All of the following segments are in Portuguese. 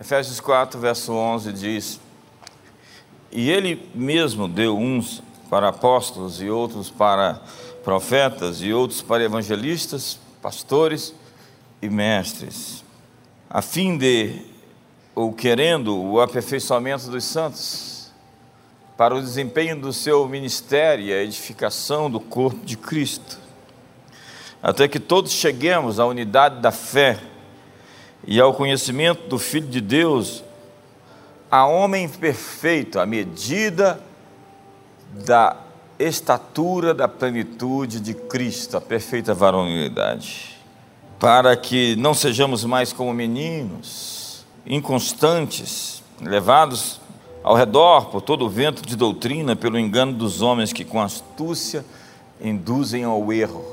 Efésios 4, verso 11 diz: E ele mesmo deu uns para apóstolos, e outros para profetas, e outros para evangelistas, pastores e mestres, a fim de, ou querendo, o aperfeiçoamento dos santos, para o desempenho do seu ministério e a edificação do corpo de Cristo, até que todos cheguemos à unidade da fé e ao conhecimento do Filho de Deus, a homem perfeito, à medida da estatura da plenitude de Cristo, a perfeita varonilidade, para que não sejamos mais como meninos, inconstantes, levados ao redor por todo o vento de doutrina, pelo engano dos homens que com astúcia induzem ao erro.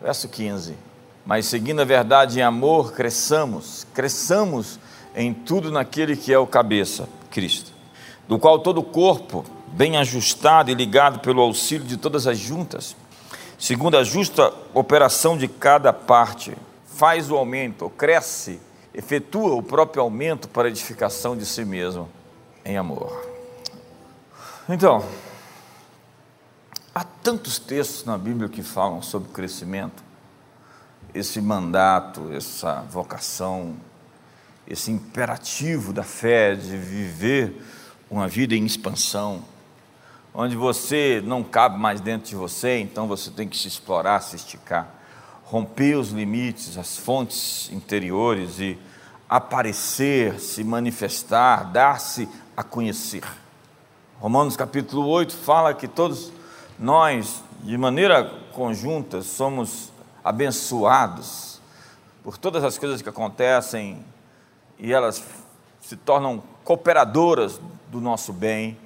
Verso 15 mas seguindo a verdade em amor, cresçamos, cresçamos em tudo naquele que é o cabeça, Cristo, do qual todo o corpo, bem ajustado e ligado pelo auxílio de todas as juntas, segundo a justa operação de cada parte, faz o aumento, cresce, efetua o próprio aumento para edificação de si mesmo em amor. Então, há tantos textos na Bíblia que falam sobre crescimento, esse mandato, essa vocação, esse imperativo da fé de viver uma vida em expansão, onde você não cabe mais dentro de você, então você tem que se explorar, se esticar, romper os limites, as fontes interiores e aparecer, se manifestar, dar-se a conhecer. Romanos capítulo 8 fala que todos nós, de maneira conjunta, somos abençoados por todas as coisas que acontecem e elas se tornam cooperadoras do nosso bem,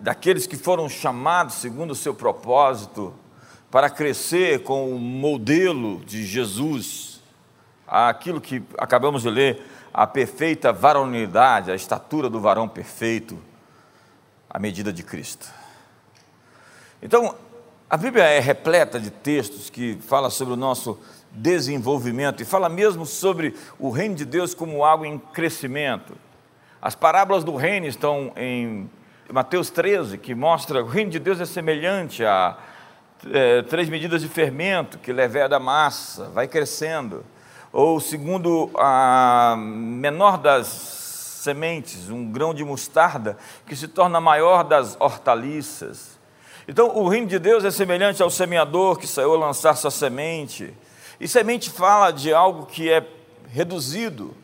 daqueles que foram chamados segundo o seu propósito para crescer com o modelo de Jesus, aquilo que acabamos de ler, a perfeita varonilidade, a estatura do varão perfeito, a medida de Cristo. Então, a Bíblia é repleta de textos que fala sobre o nosso desenvolvimento e fala mesmo sobre o reino de Deus como algo em crescimento. As parábolas do reino estão em Mateus 13, que mostra o reino de Deus é semelhante a é, três medidas de fermento que leveda a massa, vai crescendo. Ou segundo a menor das sementes, um grão de mostarda, que se torna maior das hortaliças. Então, o reino de Deus é semelhante ao semeador que saiu a lançar sua semente. E semente fala de algo que é reduzido,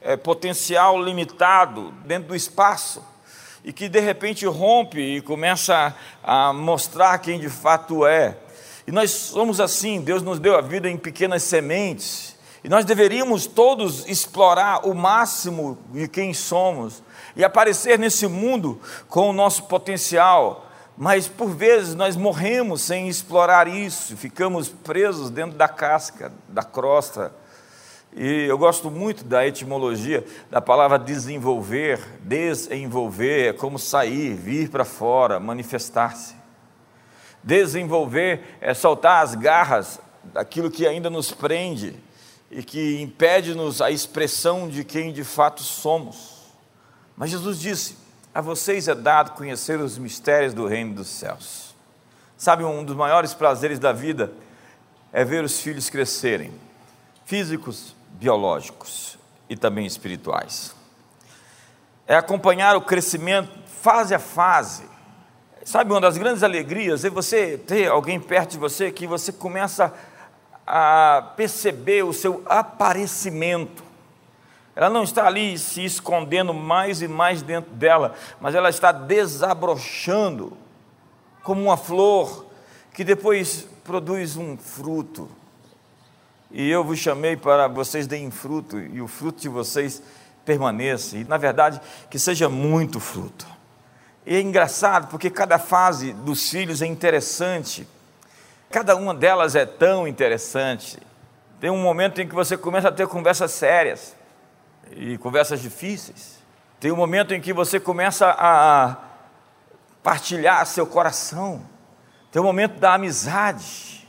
é potencial limitado dentro do espaço, e que de repente rompe e começa a, mostrar quem de fato é. E nós somos assim, Deus nos deu a vida em pequenas sementes, e nós deveríamos todos explorar o máximo de quem somos e aparecer nesse mundo com o nosso potencial mas por vezes nós morremos sem explorar isso, ficamos presos dentro da casca, da crosta. E eu gosto muito da etimologia da palavra desenvolver, desenvolver, é como sair, vir para fora, manifestar-se. Desenvolver é soltar as garras daquilo que ainda nos prende e que impede-nos a expressão de quem de fato somos. Mas Jesus disse: a vocês é dado conhecer os mistérios do reino dos céus. Sabe, um dos maiores prazeres da vida é ver os filhos crescerem, físicos, biológicos e também espirituais. É acompanhar o crescimento fase a fase. Sabe, uma das grandes alegrias é você ter alguém perto de você que você começa a perceber o seu aparecimento ela não está ali se escondendo mais e mais dentro dela, mas ela está desabrochando como uma flor que depois produz um fruto. E eu vos chamei para vocês deem fruto e o fruto de vocês permaneça. E na verdade, que seja muito fruto. E é engraçado porque cada fase dos filhos é interessante. Cada uma delas é tão interessante. Tem um momento em que você começa a ter conversas sérias e conversas difíceis. Tem um momento em que você começa a partilhar seu coração. Tem um momento da amizade.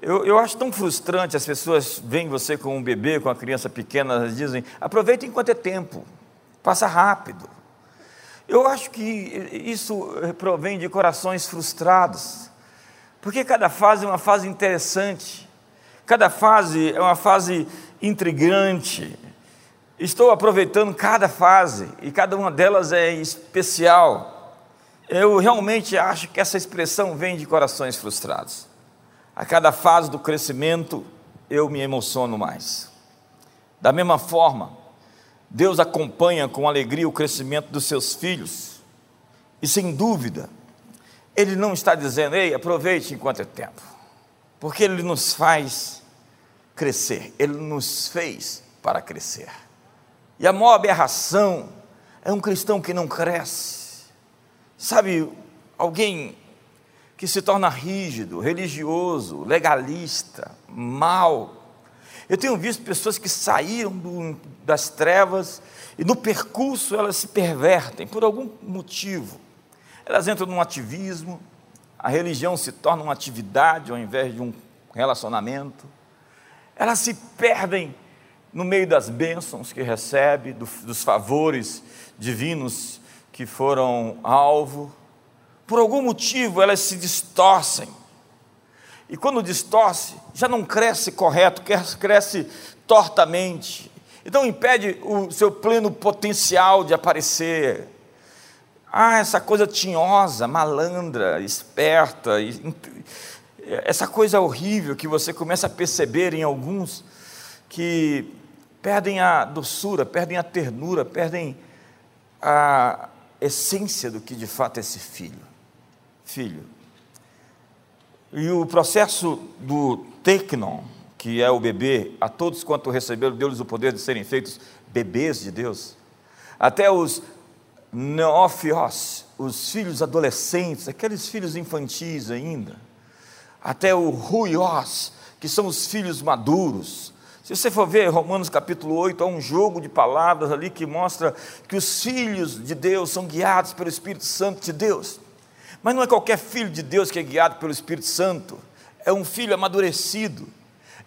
Eu, eu acho tão frustrante as pessoas veem você com um bebê, com uma criança pequena, elas dizem: aproveita enquanto é tempo, passa rápido. Eu acho que isso provém de corações frustrados, porque cada fase é uma fase interessante, cada fase é uma fase intrigante. Estou aproveitando cada fase e cada uma delas é especial. Eu realmente acho que essa expressão vem de corações frustrados. A cada fase do crescimento, eu me emociono mais. Da mesma forma, Deus acompanha com alegria o crescimento dos seus filhos, e sem dúvida, Ele não está dizendo, ei, aproveite enquanto é tempo, porque Ele nos faz crescer, Ele nos fez para crescer. E a maior aberração é um cristão que não cresce. Sabe, alguém que se torna rígido, religioso, legalista, mal. Eu tenho visto pessoas que saíram do, das trevas e no percurso elas se pervertem por algum motivo. Elas entram num ativismo, a religião se torna uma atividade ao invés de um relacionamento. Elas se perdem no meio das bênçãos que recebe, do, dos favores divinos que foram alvo por algum motivo elas se distorcem. E quando distorce, já não cresce correto, cresce tortamente. Então impede o seu pleno potencial de aparecer. Ah, essa coisa tinhosa, malandra, esperta, essa coisa horrível que você começa a perceber em alguns que perdem a doçura, perdem a ternura, perdem a essência do que de fato é esse filho filho. E o processo do teknon, que é o bebê, a todos quanto receberam, deu-lhes o poder de serem feitos bebês de Deus. Até os neófios, os filhos adolescentes, aqueles filhos infantis ainda. Até o ruios, que são os filhos maduros. Se você for ver Romanos capítulo 8, há um jogo de palavras ali que mostra que os filhos de Deus são guiados pelo Espírito Santo de Deus. Mas não é qualquer filho de Deus que é guiado pelo Espírito Santo, é um filho amadurecido,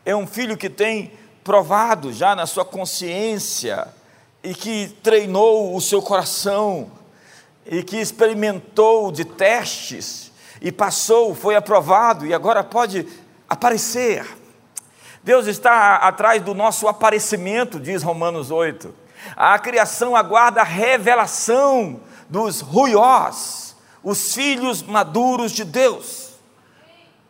é um filho que tem provado já na sua consciência e que treinou o seu coração e que experimentou de testes e passou, foi aprovado e agora pode aparecer. Deus está atrás do nosso aparecimento, diz Romanos 8. A criação aguarda a revelação dos ruiós os filhos maduros de Deus.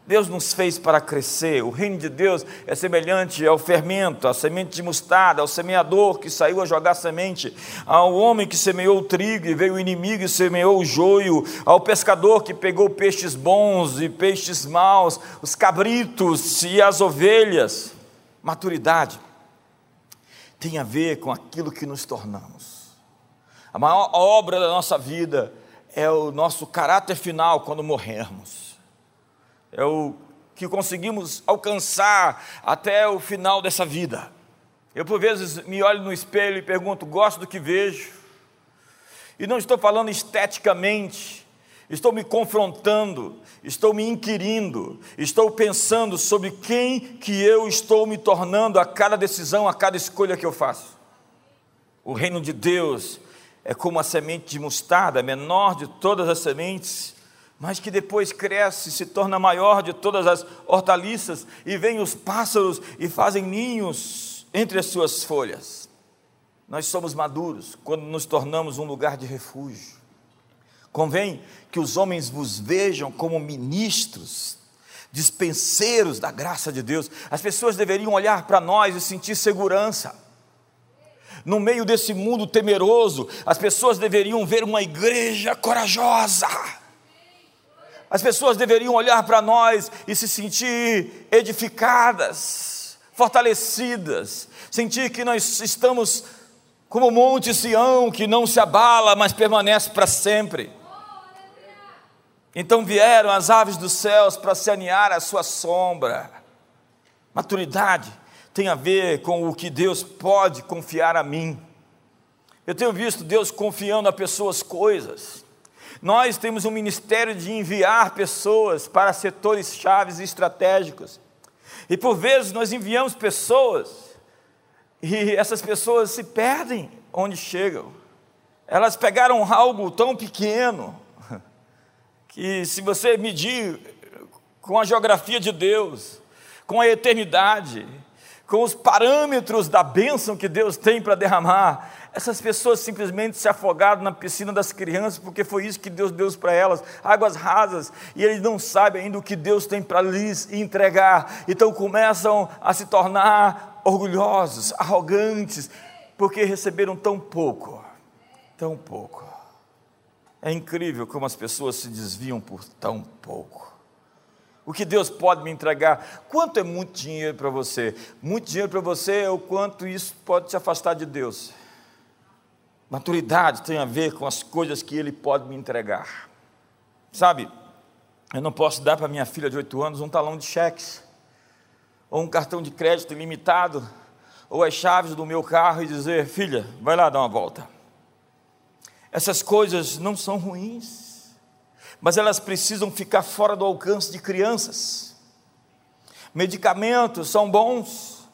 Deus nos fez para crescer. O reino de Deus é semelhante ao fermento, à semente de mostarda, ao semeador que saiu a jogar semente, ao homem que semeou o trigo e veio o inimigo e semeou o joio, ao pescador que pegou peixes bons e peixes maus, os cabritos e as ovelhas. Maturidade tem a ver com aquilo que nos tornamos. A maior obra da nossa vida é o nosso caráter final quando morrermos. É o que conseguimos alcançar até o final dessa vida. Eu, por vezes, me olho no espelho e pergunto: gosto do que vejo? E não estou falando esteticamente, estou me confrontando, estou me inquirindo, estou pensando sobre quem que eu estou me tornando a cada decisão, a cada escolha que eu faço. O reino de Deus é como a semente de mostarda, a menor de todas as sementes, mas que depois cresce, se torna maior de todas as hortaliças, e vêm os pássaros e fazem ninhos entre as suas folhas. Nós somos maduros quando nos tornamos um lugar de refúgio. Convém que os homens vos vejam como ministros, dispenseiros da graça de Deus. As pessoas deveriam olhar para nós e sentir segurança. No meio desse mundo temeroso, as pessoas deveriam ver uma igreja corajosa. As pessoas deveriam olhar para nós e se sentir edificadas, fortalecidas, sentir que nós estamos como o Monte Sião, que não se abala, mas permanece para sempre. Então vieram as aves dos céus para se aninhar à sua sombra. Maturidade tem a ver com o que Deus pode confiar a mim. Eu tenho visto Deus confiando a pessoas coisas. Nós temos um ministério de enviar pessoas para setores chaves e estratégicos. E por vezes nós enviamos pessoas e essas pessoas se perdem onde chegam. Elas pegaram algo tão pequeno que, se você medir com a geografia de Deus, com a eternidade, com os parâmetros da bênção que Deus tem para derramar, essas pessoas simplesmente se afogaram na piscina das crianças, porque foi isso que Deus deu para elas, águas rasas, e eles não sabem ainda o que Deus tem para lhes entregar, então começam a se tornar orgulhosos, arrogantes, porque receberam tão pouco, tão pouco. É incrível como as pessoas se desviam por tão pouco. O que Deus pode me entregar? Quanto é muito dinheiro para você? Muito dinheiro para você é o quanto isso pode te afastar de Deus. Maturidade tem a ver com as coisas que Ele pode me entregar. Sabe, eu não posso dar para minha filha de oito anos um talão de cheques, ou um cartão de crédito ilimitado, ou as chaves do meu carro e dizer: filha, vai lá dar uma volta. Essas coisas não são ruins mas elas precisam ficar fora do alcance de crianças. Medicamentos são bons,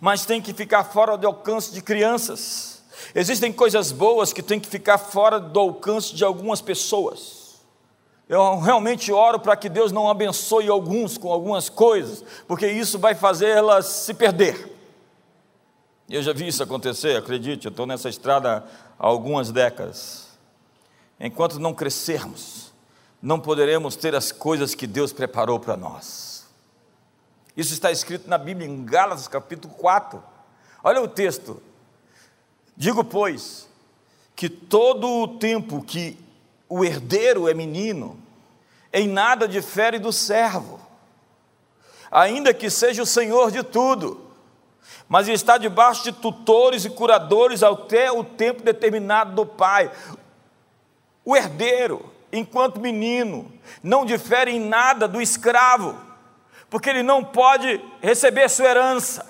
mas tem que ficar fora do alcance de crianças. Existem coisas boas que têm que ficar fora do alcance de algumas pessoas. Eu realmente oro para que Deus não abençoe alguns com algumas coisas, porque isso vai fazê-las se perder. Eu já vi isso acontecer, acredite, eu estou nessa estrada há algumas décadas. Enquanto não crescermos, não poderemos ter as coisas que Deus preparou para nós. Isso está escrito na Bíblia, em Gálatas capítulo 4. Olha o texto. Digo, pois, que todo o tempo que o herdeiro é menino, em nada difere do servo, ainda que seja o senhor de tudo, mas está debaixo de tutores e curadores até o tempo determinado do pai. O herdeiro enquanto menino, não difere em nada do escravo, porque ele não pode receber sua herança,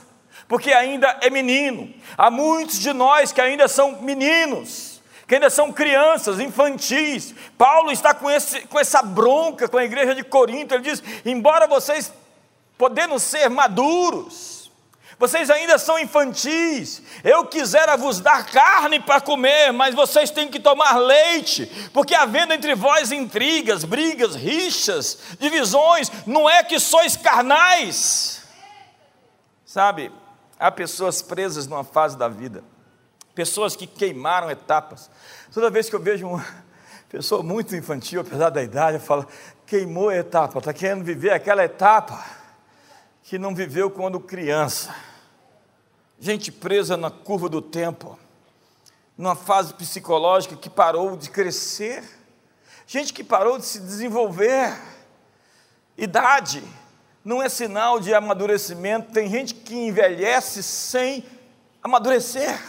porque ainda é menino. Há muitos de nós que ainda são meninos, que ainda são crianças, infantis. Paulo está com, esse, com essa bronca com a igreja de Corinto, ele diz: embora vocês podendo ser maduros, vocês ainda são infantis. Eu quisera vos dar carne para comer, mas vocês têm que tomar leite, porque havendo entre vós intrigas, brigas, rixas, divisões, não é que sois carnais. Sabe, há pessoas presas numa fase da vida, pessoas que queimaram etapas. Toda vez que eu vejo uma pessoa muito infantil, apesar da idade, eu falo, queimou a etapa, está querendo viver aquela etapa que não viveu quando criança gente presa na curva do tempo, numa fase psicológica que parou de crescer, gente que parou de se desenvolver. Idade não é sinal de amadurecimento, tem gente que envelhece sem amadurecer.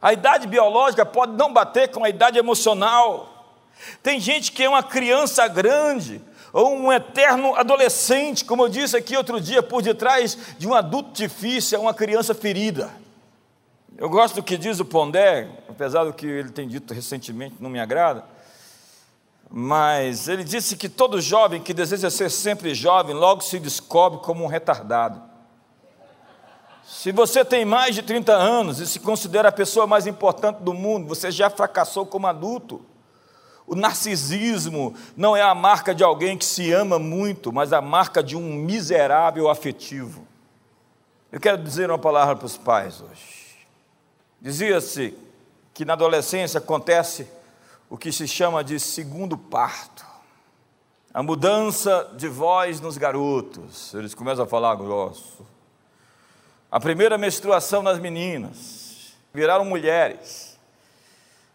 A idade biológica pode não bater com a idade emocional. Tem gente que é uma criança grande, ou um eterno adolescente, como eu disse aqui outro dia, por detrás de um adulto difícil, é uma criança ferida. Eu gosto do que diz o Pondé, apesar do que ele tem dito recentemente, não me agrada, mas ele disse que todo jovem que deseja ser sempre jovem, logo se descobre como um retardado. Se você tem mais de 30 anos e se considera a pessoa mais importante do mundo, você já fracassou como adulto. O narcisismo não é a marca de alguém que se ama muito, mas a marca de um miserável afetivo. Eu quero dizer uma palavra para os pais hoje. Dizia-se que na adolescência acontece o que se chama de segundo parto. A mudança de voz nos garotos, eles começam a falar grosso. A primeira menstruação nas meninas, viraram mulheres.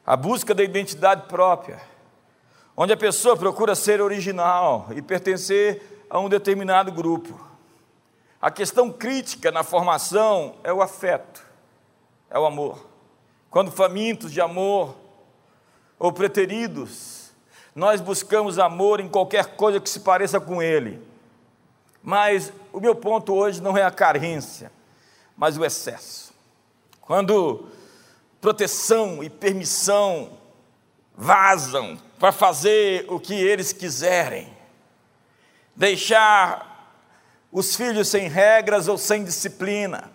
A busca da identidade própria onde a pessoa procura ser original e pertencer a um determinado grupo. A questão crítica na formação é o afeto, é o amor. Quando famintos de amor ou preteridos, nós buscamos amor em qualquer coisa que se pareça com ele. Mas o meu ponto hoje não é a carência, mas o excesso. Quando proteção e permissão vazam para fazer o que eles quiserem, deixar os filhos sem regras ou sem disciplina.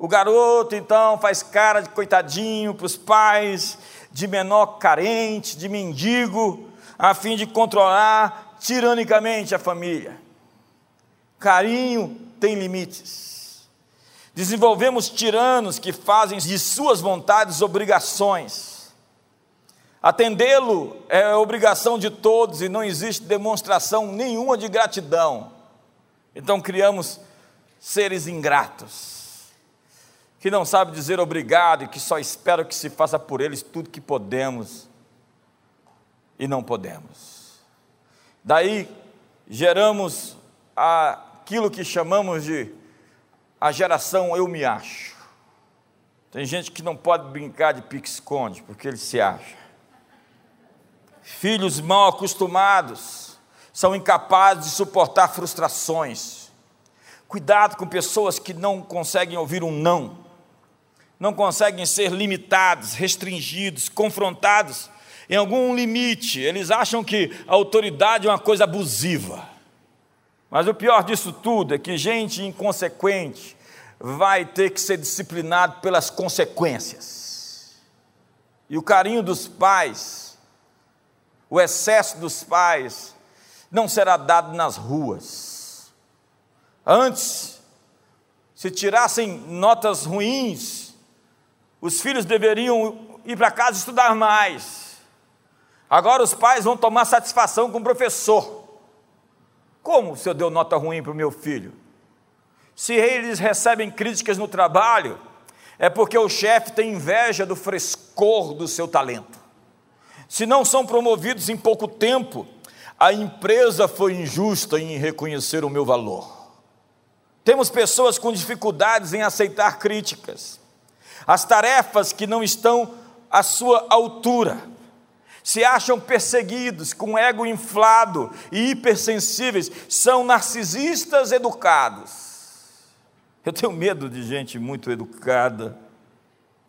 O garoto então faz cara de coitadinho para os pais, de menor carente, de mendigo, a fim de controlar tiranicamente a família. Carinho tem limites. Desenvolvemos tiranos que fazem de suas vontades obrigações. Atendê-lo é obrigação de todos e não existe demonstração nenhuma de gratidão. Então criamos seres ingratos que não sabe dizer obrigado e que só espera que se faça por eles tudo que podemos e não podemos. Daí geramos aquilo que chamamos de a geração eu me acho. Tem gente que não pode brincar de pique-esconde porque ele se acha. Filhos mal acostumados são incapazes de suportar frustrações. Cuidado com pessoas que não conseguem ouvir um não não conseguem ser limitados, restringidos, confrontados em algum limite. Eles acham que a autoridade é uma coisa abusiva. Mas o pior disso tudo é que gente inconsequente vai ter que ser disciplinado pelas consequências. E o carinho dos pais, o excesso dos pais, não será dado nas ruas. Antes, se tirassem notas ruins, os filhos deveriam ir para casa estudar mais. Agora os pais vão tomar satisfação com o professor. Como se eu deu nota ruim para o meu filho? Se eles recebem críticas no trabalho, é porque o chefe tem inveja do frescor do seu talento. Se não são promovidos em pouco tempo, a empresa foi injusta em reconhecer o meu valor. Temos pessoas com dificuldades em aceitar críticas as tarefas que não estão à sua altura, se acham perseguidos, com ego inflado e hipersensíveis, são narcisistas educados. Eu tenho medo de gente muito educada.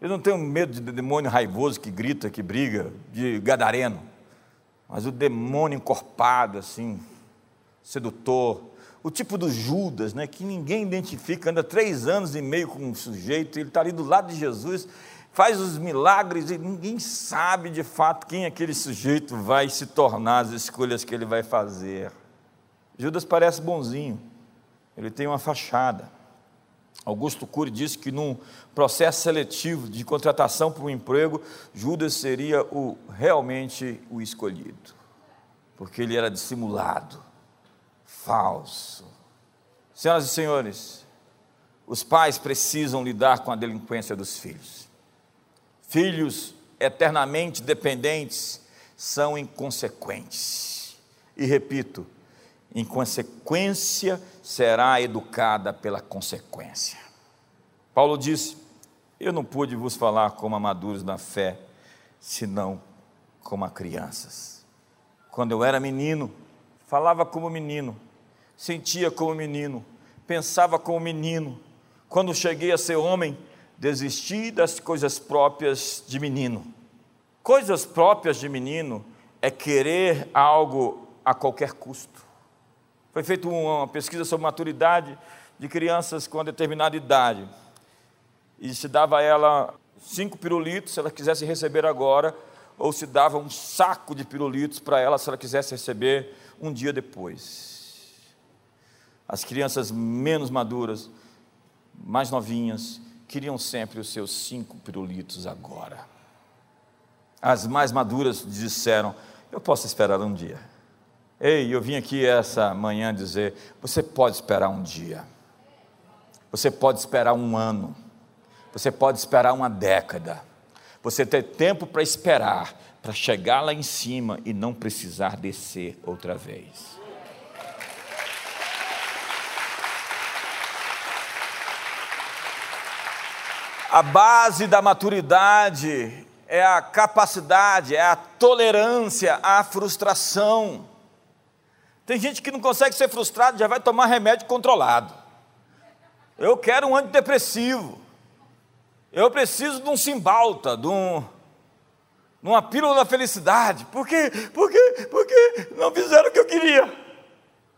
Eu não tenho medo de demônio raivoso que grita, que briga, de gadareno. Mas o demônio encorpado, assim, sedutor, o tipo do Judas, né, que ninguém identifica, anda três anos e meio com um sujeito, ele está ali do lado de Jesus, faz os milagres e ninguém sabe de fato quem aquele sujeito vai se tornar, as escolhas que ele vai fazer. Judas parece bonzinho, ele tem uma fachada. Augusto Cury disse que num processo seletivo de contratação para um emprego, Judas seria o realmente o escolhido, porque ele era dissimulado falso. Senhoras e senhores, os pais precisam lidar com a delinquência dos filhos. Filhos eternamente dependentes são inconsequentes. E repito, inconsequência será educada pela consequência. Paulo disse: Eu não pude vos falar como amaduros na fé, senão como a crianças. Quando eu era menino, falava como menino, sentia como menino, pensava como menino. Quando cheguei a ser homem, desisti das coisas próprias de menino. Coisas próprias de menino é querer algo a qualquer custo. Foi feita uma pesquisa sobre maturidade de crianças com determinada idade. E se dava a ela cinco pirulitos, se ela quisesse receber agora, ou se dava um saco de pirulitos para ela, se ela quisesse receber um dia depois as crianças menos maduras, mais novinhas, queriam sempre os seus cinco pirulitos agora. As mais maduras disseram: Eu posso esperar um dia. Ei, eu vim aqui essa manhã dizer: Você pode esperar um dia. Você pode esperar um ano. Você pode esperar uma década. Você tem tempo para esperar, para chegar lá em cima e não precisar descer outra vez. A base da maturidade é a capacidade, é a tolerância à frustração. Tem gente que não consegue ser frustrado, já vai tomar remédio controlado. Eu quero um antidepressivo. Eu preciso de um simbalta, de, um, de uma pílula da felicidade. Por quê? Por quê? Porque não fizeram o que eu queria.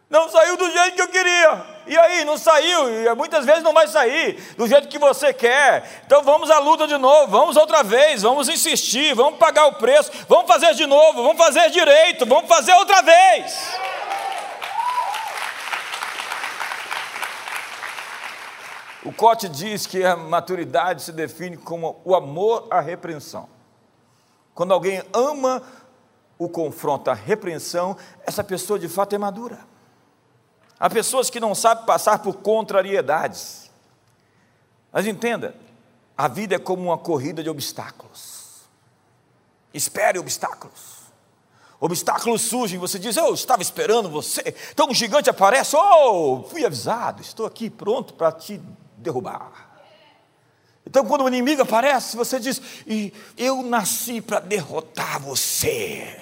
Não saiu do jeito que eu queria. E aí, não saiu, e muitas vezes não vai sair do jeito que você quer. Então vamos à luta de novo, vamos outra vez, vamos insistir, vamos pagar o preço, vamos fazer de novo, vamos fazer direito, vamos fazer outra vez. O Cote diz que a maturidade se define como o amor à repreensão. Quando alguém ama o confronto, a repreensão, essa pessoa de fato é madura. Há pessoas que não sabem passar por contrariedades. Mas entenda, a vida é como uma corrida de obstáculos. Espere obstáculos. Obstáculos surgem, você diz, eu estava esperando você. Então um gigante aparece, oh, fui avisado, estou aqui pronto para te derrubar. Então, quando o inimigo aparece, você diz: e Eu nasci para derrotar você.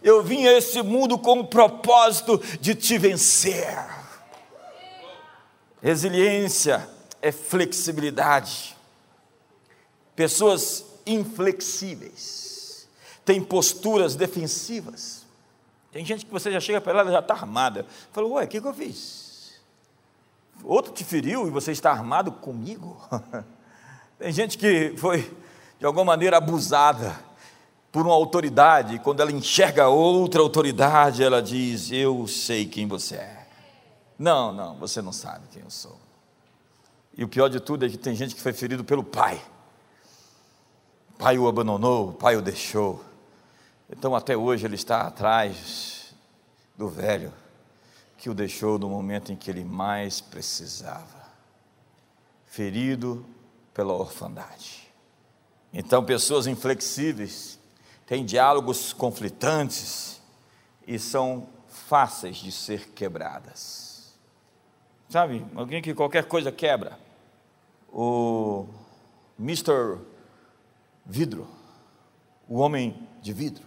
Eu vim a esse mundo com o propósito de te vencer. Resiliência é flexibilidade. Pessoas inflexíveis têm posturas defensivas. Tem gente que você já chega para ela já está armada. Falou, ué, o que, que eu fiz? Outro te feriu e você está armado comigo? Tem gente que foi, de alguma maneira, abusada por uma autoridade, e quando ela enxerga outra autoridade, ela diz: Eu sei quem você é. Não, não, você não sabe quem eu sou. E o pior de tudo é que tem gente que foi ferido pelo pai. O pai o abandonou, o pai o deixou. Então, até hoje, ele está atrás do velho que o deixou no momento em que ele mais precisava, ferido pela orfandade. Então, pessoas inflexíveis têm diálogos conflitantes e são fáceis de ser quebradas. Sabe, alguém que qualquer coisa quebra. O Mr. Vidro, o homem de vidro.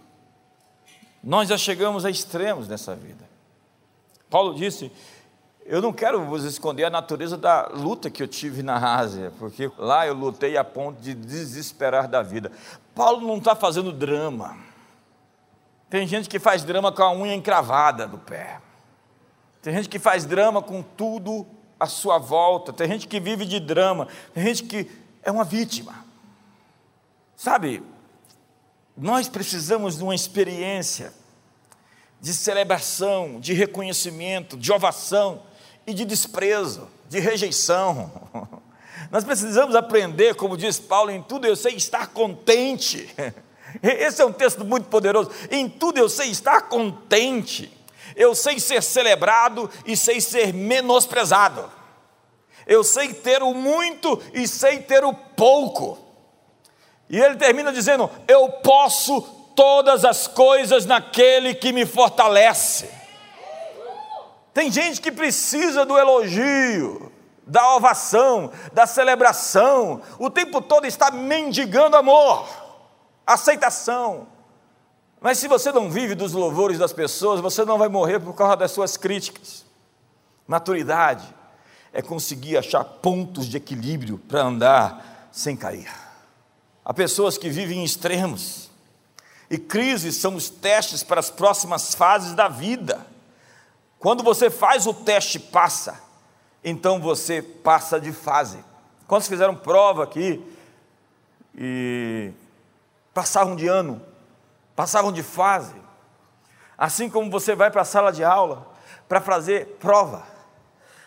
Nós já chegamos a extremos nessa vida. Paulo disse: Eu não quero vos esconder a natureza da luta que eu tive na Ásia, porque lá eu lutei a ponto de desesperar da vida. Paulo não está fazendo drama. Tem gente que faz drama com a unha encravada do pé. Tem gente que faz drama com tudo à sua volta. Tem gente que vive de drama. Tem gente que é uma vítima. Sabe, nós precisamos de uma experiência de celebração, de reconhecimento, de ovação e de desprezo, de rejeição. Nós precisamos aprender, como diz Paulo, em tudo eu sei estar contente. Esse é um texto muito poderoso. Em tudo eu sei estar contente. Eu sei ser celebrado e sei ser menosprezado. Eu sei ter o muito e sei ter o pouco. E ele termina dizendo: Eu posso todas as coisas naquele que me fortalece. Tem gente que precisa do elogio, da ovação, da celebração, o tempo todo está mendigando amor, aceitação. Mas se você não vive dos louvores das pessoas, você não vai morrer por causa das suas críticas. Maturidade é conseguir achar pontos de equilíbrio para andar sem cair. Há pessoas que vivem em extremos, e crises são os testes para as próximas fases da vida. Quando você faz o teste passa, então você passa de fase. Quantos fizeram prova aqui e passavam de ano, passavam de fase? Assim como você vai para a sala de aula para fazer prova,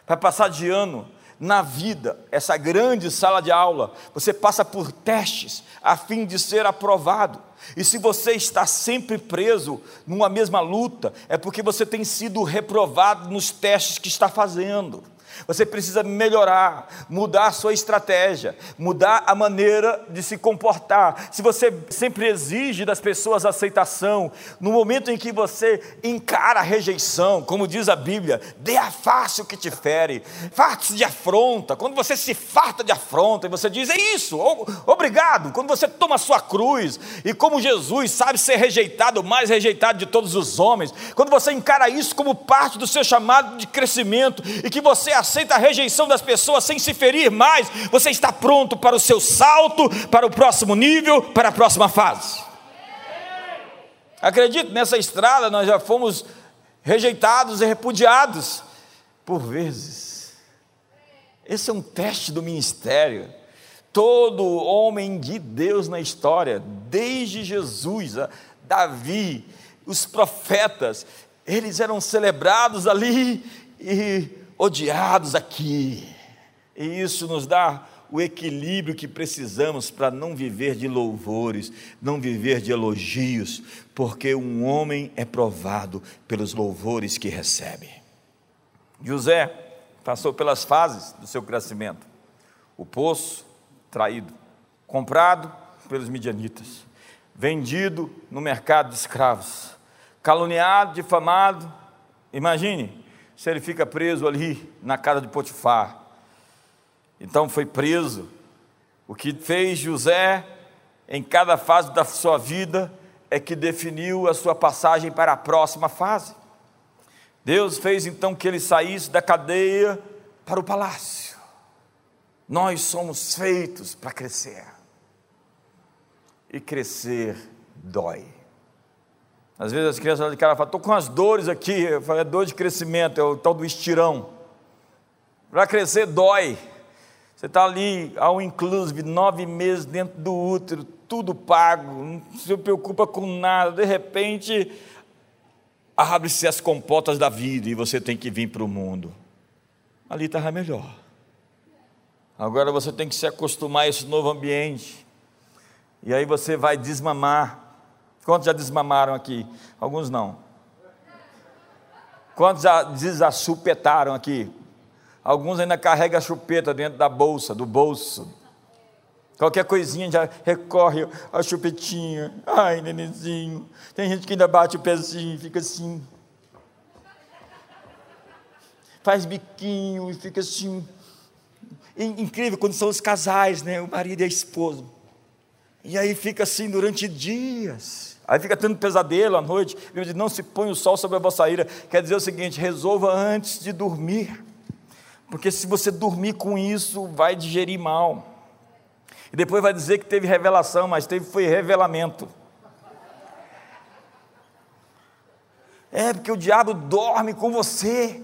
para passar de ano, na vida, essa grande sala de aula, você passa por testes a fim de ser aprovado. E se você está sempre preso numa mesma luta, é porque você tem sido reprovado nos testes que está fazendo. Você precisa melhorar, mudar a sua estratégia, mudar a maneira de se comportar. Se você sempre exige das pessoas aceitação, no momento em que você encara a rejeição, como diz a Bíblia, dê a face o que te fere, farte de afronta. Quando você se farta de afronta e você diz, é isso, obrigado. Quando você toma a sua cruz e como Jesus sabe ser rejeitado, o mais rejeitado de todos os homens, quando você encara isso como parte do seu chamado de crescimento e que você aceita a rejeição das pessoas sem se ferir mais, você está pronto para o seu salto, para o próximo nível, para a próxima fase. Acredito, nessa estrada nós já fomos rejeitados e repudiados por vezes. Esse é um teste do ministério. Todo homem de Deus na história, desde Jesus, Davi, os profetas, eles eram celebrados ali e odiados aqui. E isso nos dá o equilíbrio que precisamos para não viver de louvores, não viver de elogios, porque um homem é provado pelos louvores que recebe. José passou pelas fases do seu crescimento: o poço, traído, comprado pelos midianitas, vendido no mercado de escravos, caluniado, difamado. Imagine se ele fica preso ali na casa de Potifar. Então foi preso. O que fez José em cada fase da sua vida é que definiu a sua passagem para a próxima fase. Deus fez então que ele saísse da cadeia para o palácio. Nós somos feitos para crescer. E crescer dói. Às vezes as crianças de cara falam, estou com as dores aqui, eu falo, é dor de crescimento, é o tal do estirão. Para crescer dói. Você está ali ao inclusive nove meses dentro do útero, tudo pago, não se preocupa com nada, de repente abre-se as compotas da vida e você tem que vir para o mundo. Ali estava melhor. Agora você tem que se acostumar a esse novo ambiente. E aí você vai desmamar. Quantos já desmamaram aqui? Alguns não. Quantos já desassupetaram aqui? Alguns ainda carregam a chupeta dentro da bolsa, do bolso. Qualquer coisinha já recorre a chupetinha. Ai, nenenzinho. Tem gente que ainda bate o pezinho e fica assim. Faz biquinho e fica assim. incrível quando são os casais, né? O marido e a esposa. E aí fica assim durante dias. Aí fica tendo pesadelo à noite. Ele diz: Não se põe o sol sobre a vossa ira. Quer dizer o seguinte: resolva antes de dormir. Porque se você dormir com isso, vai digerir mal. E depois vai dizer que teve revelação, mas teve foi revelamento. É porque o diabo dorme com você.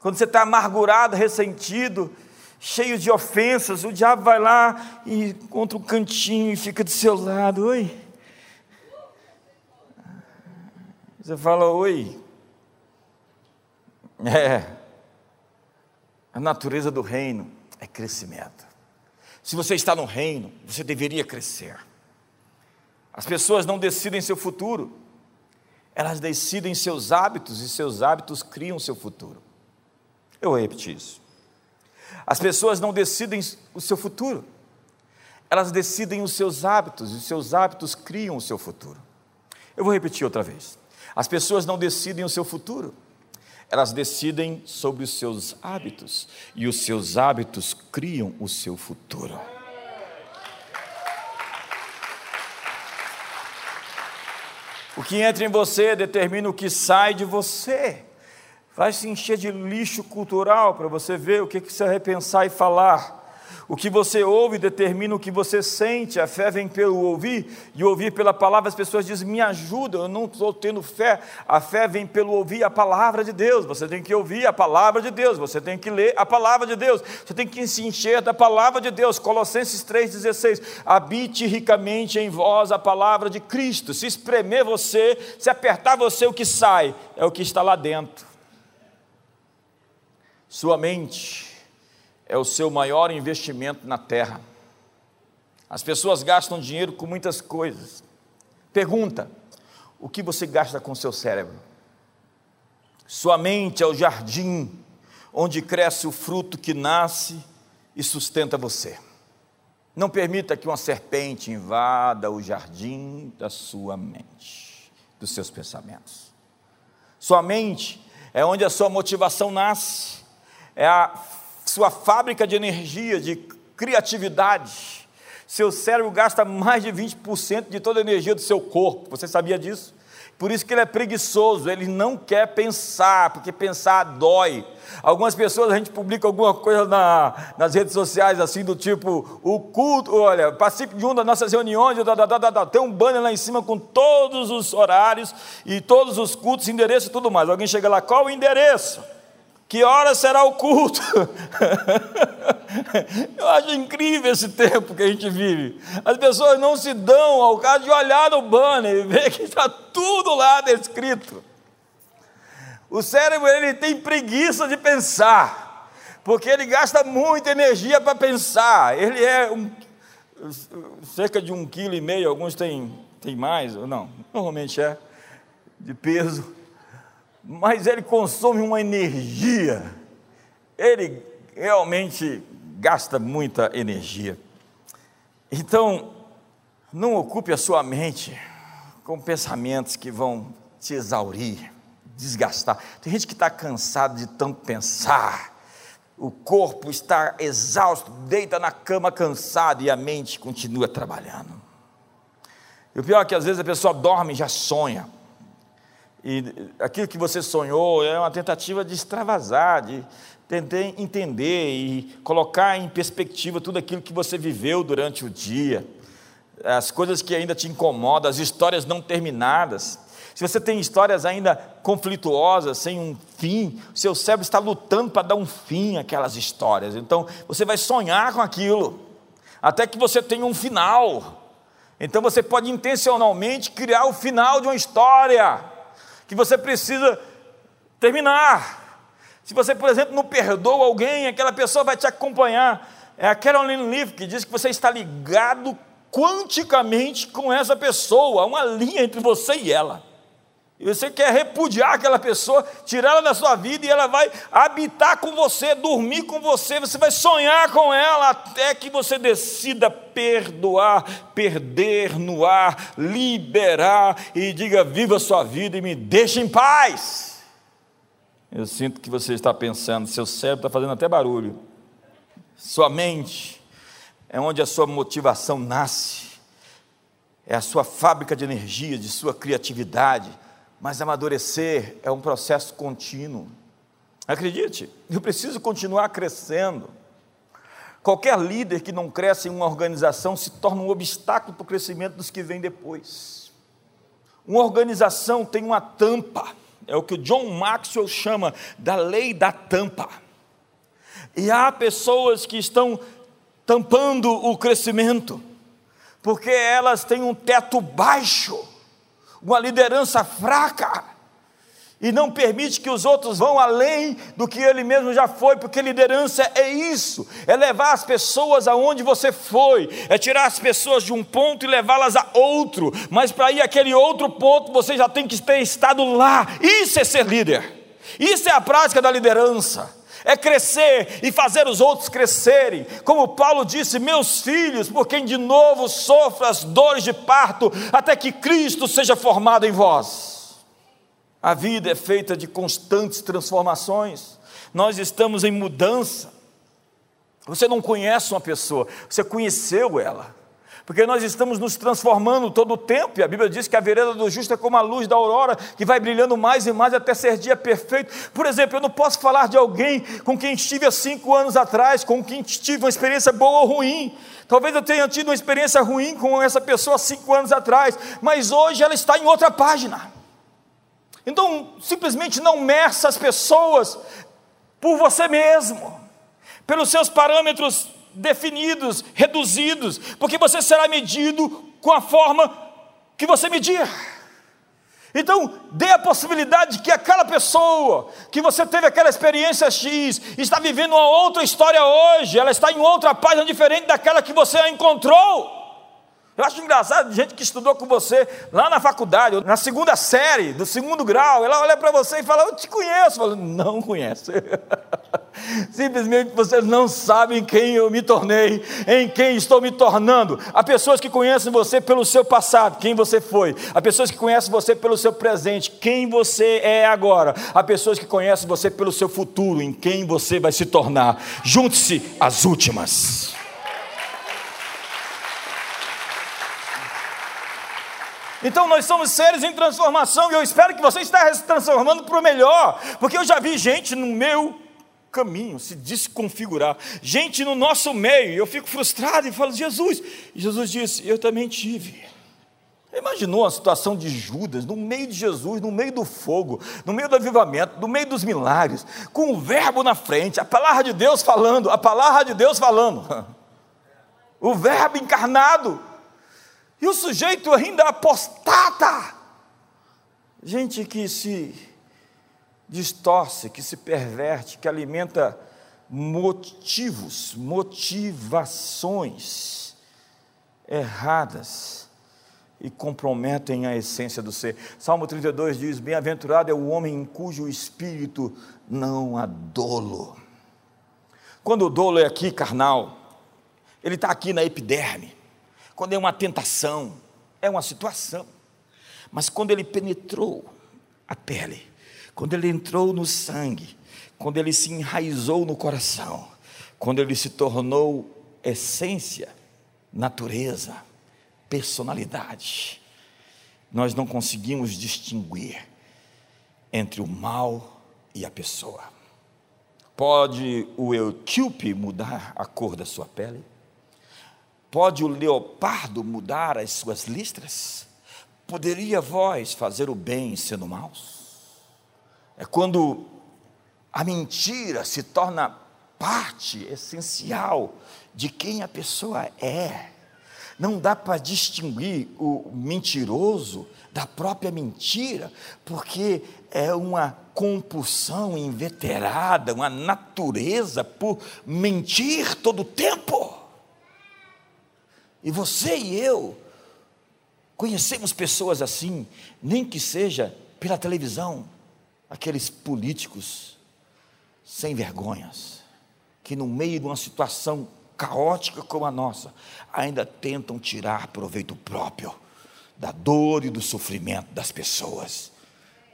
Quando você está amargurado, ressentido, cheio de ofensas, o diabo vai lá e encontra um cantinho e fica do seu lado. Oi. Você fala, oi. É. A natureza do reino é crescimento. Se você está no reino, você deveria crescer. As pessoas não decidem seu futuro, elas decidem seus hábitos e seus hábitos criam seu futuro. Eu vou repetir isso. As pessoas não decidem o seu futuro, elas decidem os seus hábitos e seus hábitos criam o seu futuro. Eu vou repetir outra vez. As pessoas não decidem o seu futuro, elas decidem sobre os seus hábitos, e os seus hábitos criam o seu futuro. O que entra em você determina o que sai de você. Vai se encher de lixo cultural para você ver o que, você vai repensar e falar. O que você ouve determina o que você sente. A fé vem pelo ouvir, e ouvir pela palavra. As pessoas dizem: Me ajuda, eu não estou tendo fé. A fé vem pelo ouvir a palavra de Deus. Você tem que ouvir a palavra de Deus, você tem que ler a palavra de Deus, você tem que se encher da palavra de Deus. Colossenses 3,16: Habite ricamente em vós a palavra de Cristo. Se espremer você, se apertar você, o que sai é o que está lá dentro. Sua mente é o seu maior investimento na terra. As pessoas gastam dinheiro com muitas coisas. Pergunta: o que você gasta com seu cérebro? Sua mente é o jardim onde cresce o fruto que nasce e sustenta você. Não permita que uma serpente invada o jardim da sua mente, dos seus pensamentos. Sua mente é onde a sua motivação nasce, é a sua fábrica de energia, de criatividade. Seu cérebro gasta mais de 20% de toda a energia do seu corpo. Você sabia disso? Por isso que ele é preguiçoso, ele não quer pensar, porque pensar dói. Algumas pessoas, a gente publica alguma coisa na, nas redes sociais, assim, do tipo, o culto, olha, participe de uma das nossas reuniões, da, da, da, tem um banner lá em cima com todos os horários e todos os cultos, endereço e tudo mais. Alguém chega lá, qual o endereço? Que hora será o culto? Eu acho incrível esse tempo que a gente vive. As pessoas não se dão ao caso de olhar no banner e ver que está tudo lá descrito. O cérebro ele tem preguiça de pensar, porque ele gasta muita energia para pensar. Ele é um, cerca de um quilo e meio, alguns têm, têm mais, ou não, normalmente é, de peso mas ele consome uma energia, ele realmente gasta muita energia. Então, não ocupe a sua mente com pensamentos que vão te exaurir, desgastar. Tem gente que está cansado de tanto pensar, o corpo está exausto, deita na cama cansado e a mente continua trabalhando. E o pior é que às vezes a pessoa dorme e já sonha. E aquilo que você sonhou é uma tentativa de extravasar, de tentar entender e colocar em perspectiva tudo aquilo que você viveu durante o dia, as coisas que ainda te incomodam, as histórias não terminadas. Se você tem histórias ainda conflituosas, sem um fim, seu cérebro está lutando para dar um fim àquelas histórias. Então, você vai sonhar com aquilo, até que você tenha um final. Então, você pode intencionalmente criar o final de uma história que você precisa terminar. Se você, por exemplo, não perdoa alguém, aquela pessoa vai te acompanhar. É a Caroline Leaf que diz que você está ligado quanticamente com essa pessoa, uma linha entre você e ela. E você quer repudiar aquela pessoa, tirá-la da sua vida e ela vai habitar com você, dormir com você, você vai sonhar com ela até que você decida perdoar, perder no ar, liberar e diga: viva a sua vida e me deixe em paz. Eu sinto que você está pensando, seu cérebro está fazendo até barulho. Sua mente é onde a sua motivação nasce, é a sua fábrica de energia, de sua criatividade mas amadurecer é um processo contínuo. Acredite, eu preciso continuar crescendo. Qualquer líder que não cresce em uma organização se torna um obstáculo para o crescimento dos que vêm depois. Uma organização tem uma tampa, é o que o John Maxwell chama da lei da tampa. E há pessoas que estão tampando o crescimento, porque elas têm um teto baixo uma liderança fraca, e não permite que os outros vão além do que ele mesmo já foi, porque liderança é isso, é levar as pessoas aonde você foi, é tirar as pessoas de um ponto e levá-las a outro, mas para ir aquele outro ponto você já tem que ter estado lá, isso é ser líder, isso é a prática da liderança é crescer e fazer os outros crescerem. Como Paulo disse: Meus filhos, por quem de novo sofra as dores de parto, até que Cristo seja formado em vós. A vida é feita de constantes transformações, nós estamos em mudança. Você não conhece uma pessoa, você conheceu ela porque nós estamos nos transformando todo o tempo, e a Bíblia diz que a vereda do justo é como a luz da aurora, que vai brilhando mais e mais até ser dia perfeito. Por exemplo, eu não posso falar de alguém com quem estive há cinco anos atrás, com quem tive uma experiência boa ou ruim. Talvez eu tenha tido uma experiência ruim com essa pessoa há cinco anos atrás, mas hoje ela está em outra página. Então, simplesmente não meça as pessoas por você mesmo, pelos seus parâmetros definidos, reduzidos, porque você será medido com a forma que você medir. Então, dê a possibilidade de que aquela pessoa que você teve aquela experiência X está vivendo uma outra história hoje, ela está em outra página diferente daquela que você a encontrou. Eu acho engraçado gente que estudou com você lá na faculdade, na segunda série, do segundo grau, ela olha para você e fala: Eu te conheço. Fala, não conhece. Simplesmente vocês não sabem quem eu me tornei, em quem estou me tornando. Há pessoas que conhecem você pelo seu passado, quem você foi. Há pessoas que conhecem você pelo seu presente, quem você é agora. Há pessoas que conhecem você pelo seu futuro, em quem você vai se tornar. Junte-se às últimas. Então nós somos seres em transformação e eu espero que você esteja se transformando para o melhor, porque eu já vi gente no meu caminho se desconfigurar, gente no nosso meio, e eu fico frustrado e falo, Jesus, e Jesus disse, eu também tive. Imaginou a situação de Judas, no meio de Jesus, no meio do fogo, no meio do avivamento, no meio dos milagres, com o verbo na frente, a palavra de Deus falando, a palavra de Deus falando, o verbo encarnado, e o sujeito ainda apostata. Gente que se distorce, que se perverte, que alimenta motivos, motivações erradas e comprometem a essência do ser. Salmo 32 diz: Bem-aventurado é o homem em cujo espírito não há dolo. Quando o dolo é aqui carnal, ele está aqui na epiderme. Quando é uma tentação, é uma situação. Mas quando ele penetrou a pele, quando ele entrou no sangue, quando ele se enraizou no coração, quando ele se tornou essência, natureza, personalidade, nós não conseguimos distinguir entre o mal e a pessoa. Pode o etíope mudar a cor da sua pele? Pode o leopardo mudar as suas listras? Poderia vós fazer o bem sendo maus? É quando a mentira se torna parte essencial de quem a pessoa é. Não dá para distinguir o mentiroso da própria mentira, porque é uma compulsão inveterada, uma natureza por mentir todo o tempo. E você e eu conhecemos pessoas assim, nem que seja pela televisão, aqueles políticos sem vergonhas, que no meio de uma situação caótica como a nossa, ainda tentam tirar proveito próprio da dor e do sofrimento das pessoas.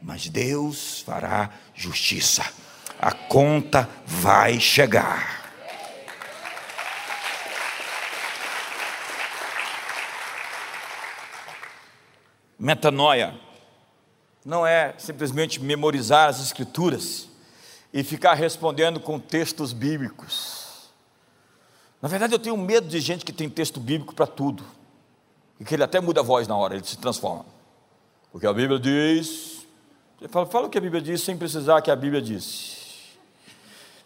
Mas Deus fará justiça, a conta vai chegar. Metanoia não é simplesmente memorizar as Escrituras e ficar respondendo com textos bíblicos. Na verdade, eu tenho medo de gente que tem texto bíblico para tudo. E que ele até muda a voz na hora, ele se transforma. Porque a Bíblia diz. Fala, fala o que a Bíblia diz sem precisar que a Bíblia disse.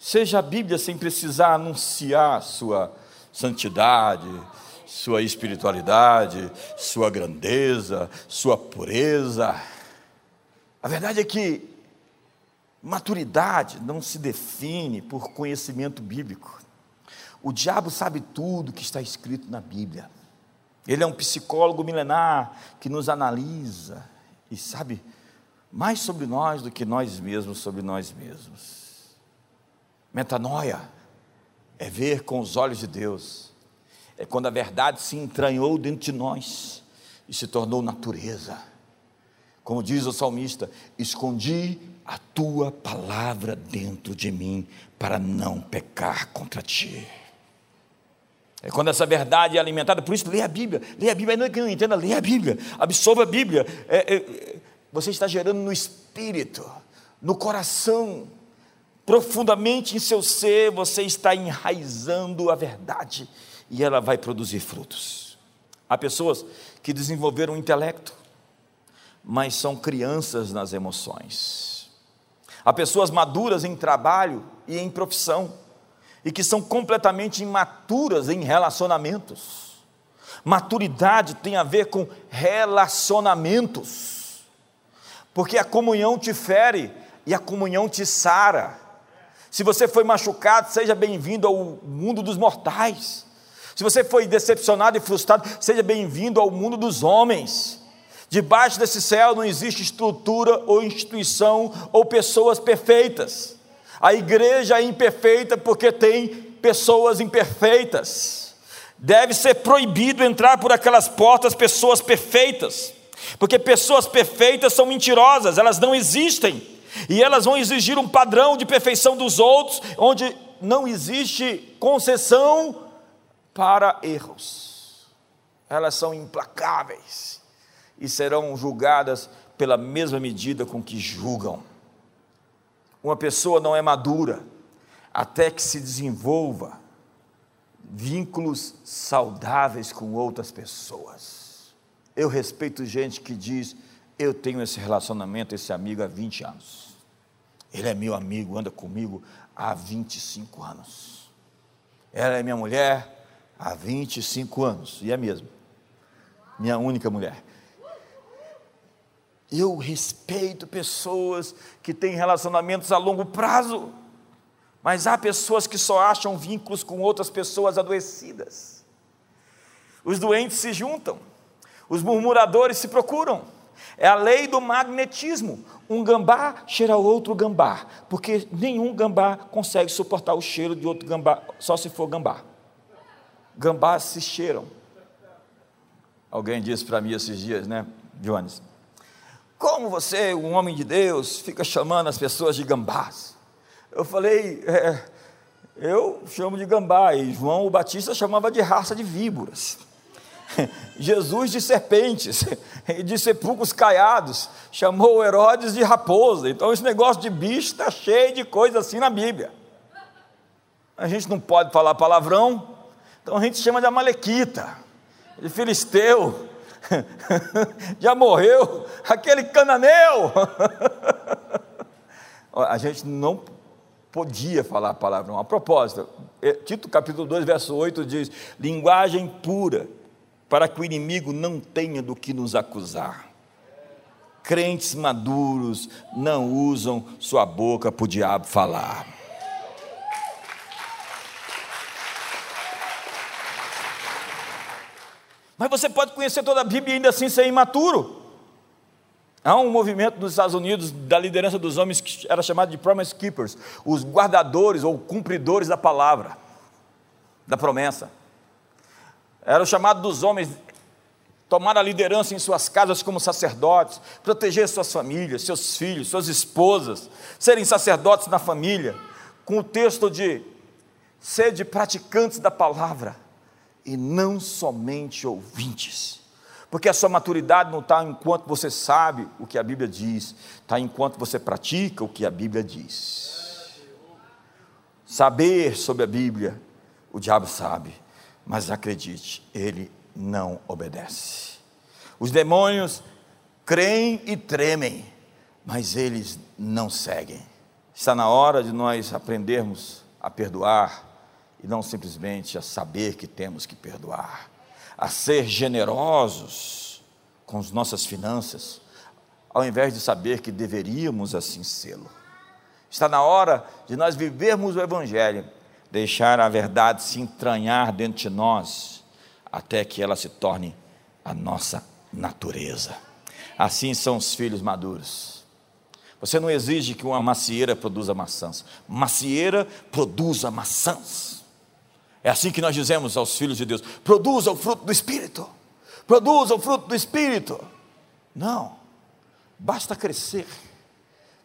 Seja a Bíblia sem precisar anunciar sua santidade, sua espiritualidade, sua grandeza, sua pureza. A verdade é que maturidade não se define por conhecimento bíblico. O diabo sabe tudo que está escrito na Bíblia. Ele é um psicólogo milenar que nos analisa e sabe mais sobre nós do que nós mesmos sobre nós mesmos. Metanoia é ver com os olhos de Deus, é quando a verdade se entranhou dentro de nós e se tornou natureza. Como diz o salmista: escondi a tua palavra dentro de mim para não pecar contra ti. É quando essa verdade é alimentada, por isso, leia a Bíblia, leia a Bíblia, ainda que não entenda, leia a Bíblia, absorva a Bíblia. É, é, você está gerando no espírito, no coração, profundamente em seu ser, você está enraizando a verdade e ela vai produzir frutos. Há pessoas que desenvolveram o intelecto, mas são crianças nas emoções. Há pessoas maduras em trabalho e em profissão e que são completamente imaturas em relacionamentos. Maturidade tem a ver com relacionamentos, porque a comunhão te fere e a comunhão te sara. Se você foi machucado, seja bem-vindo ao mundo dos mortais. Se você foi decepcionado e frustrado, seja bem-vindo ao mundo dos homens. Debaixo desse céu não existe estrutura ou instituição ou pessoas perfeitas. A igreja é imperfeita porque tem pessoas imperfeitas. Deve ser proibido entrar por aquelas portas pessoas perfeitas, porque pessoas perfeitas são mentirosas, elas não existem. E elas vão exigir um padrão de perfeição dos outros, onde não existe concessão para erros. Elas são implacáveis. e serão julgadas pela mesma medida com que julgam. Uma pessoa não é madura até que se desenvolva vínculos saudáveis com outras pessoas. Eu respeito gente que diz: Eu tenho esse relacionamento, esse amigo há 20 anos. Ele é meu amigo, anda comigo há 25 anos. Ela é minha mulher há 25 anos, e é mesmo. Minha única mulher. Eu respeito pessoas que têm relacionamentos a longo prazo, mas há pessoas que só acham vínculos com outras pessoas adoecidas. Os doentes se juntam, os murmuradores se procuram. É a lei do magnetismo. Um gambá cheira outro gambá, porque nenhum gambá consegue suportar o cheiro de outro gambá, só se for gambá. Gambás se cheiram. Alguém disse para mim esses dias, né, Jones? Como você, um homem de Deus, fica chamando as pessoas de gambás? Eu falei, é, eu chamo de gambá, e João o Batista chamava de raça de víboras. Jesus de serpentes, de sepulcros caiados, chamou Herodes de raposa. Então, esse negócio de bicho está cheio de coisa assim na Bíblia. A gente não pode falar palavrão, então a gente chama de Amalequita, de Filisteu, já morreu, aquele cananeu. a gente não podia falar palavrão. A propósito, é, Tito capítulo 2, verso 8 diz: linguagem pura, para que o inimigo não tenha do que nos acusar. Crentes maduros não usam sua boca para o diabo falar. Mas você pode conhecer toda a Bíblia e ainda assim ser imaturo. Há um movimento nos Estados Unidos da liderança dos homens que era chamado de Promise Keepers, os guardadores ou cumpridores da palavra, da promessa. Era o chamado dos homens tomar a liderança em suas casas como sacerdotes, proteger suas famílias, seus filhos, suas esposas, serem sacerdotes na família, com o texto de sede praticantes da palavra e não somente ouvintes. Porque a sua maturidade não está enquanto você sabe o que a Bíblia diz, está enquanto você pratica o que a Bíblia diz. Saber sobre a Bíblia, o diabo sabe, mas acredite, ele não obedece. Os demônios creem e tremem, mas eles não seguem. Está na hora de nós aprendermos a perdoar, e não simplesmente a saber que temos que perdoar, a ser generosos com as nossas finanças, ao invés de saber que deveríamos assim sê-lo. Está na hora de nós vivermos o Evangelho, deixar a verdade se entranhar dentro de nós, até que ela se torne a nossa natureza. Assim são os filhos maduros. Você não exige que uma macieira produza maçãs, macieira produza maçãs. É assim que nós dizemos aos filhos de Deus: produza o fruto do Espírito, produza o fruto do Espírito. Não, basta crescer,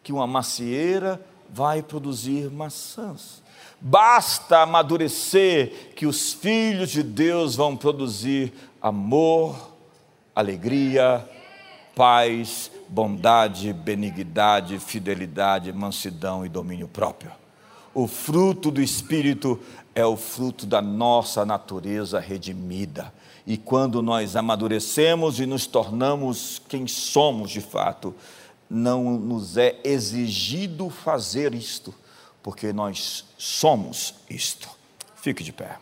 que uma macieira vai produzir maçãs. Basta amadurecer, que os filhos de Deus vão produzir amor, alegria, paz, bondade, benignidade, fidelidade, mansidão e domínio próprio. O fruto do Espírito é o fruto da nossa natureza redimida. E quando nós amadurecemos e nos tornamos quem somos de fato, não nos é exigido fazer isto, porque nós somos isto. Fique de pé.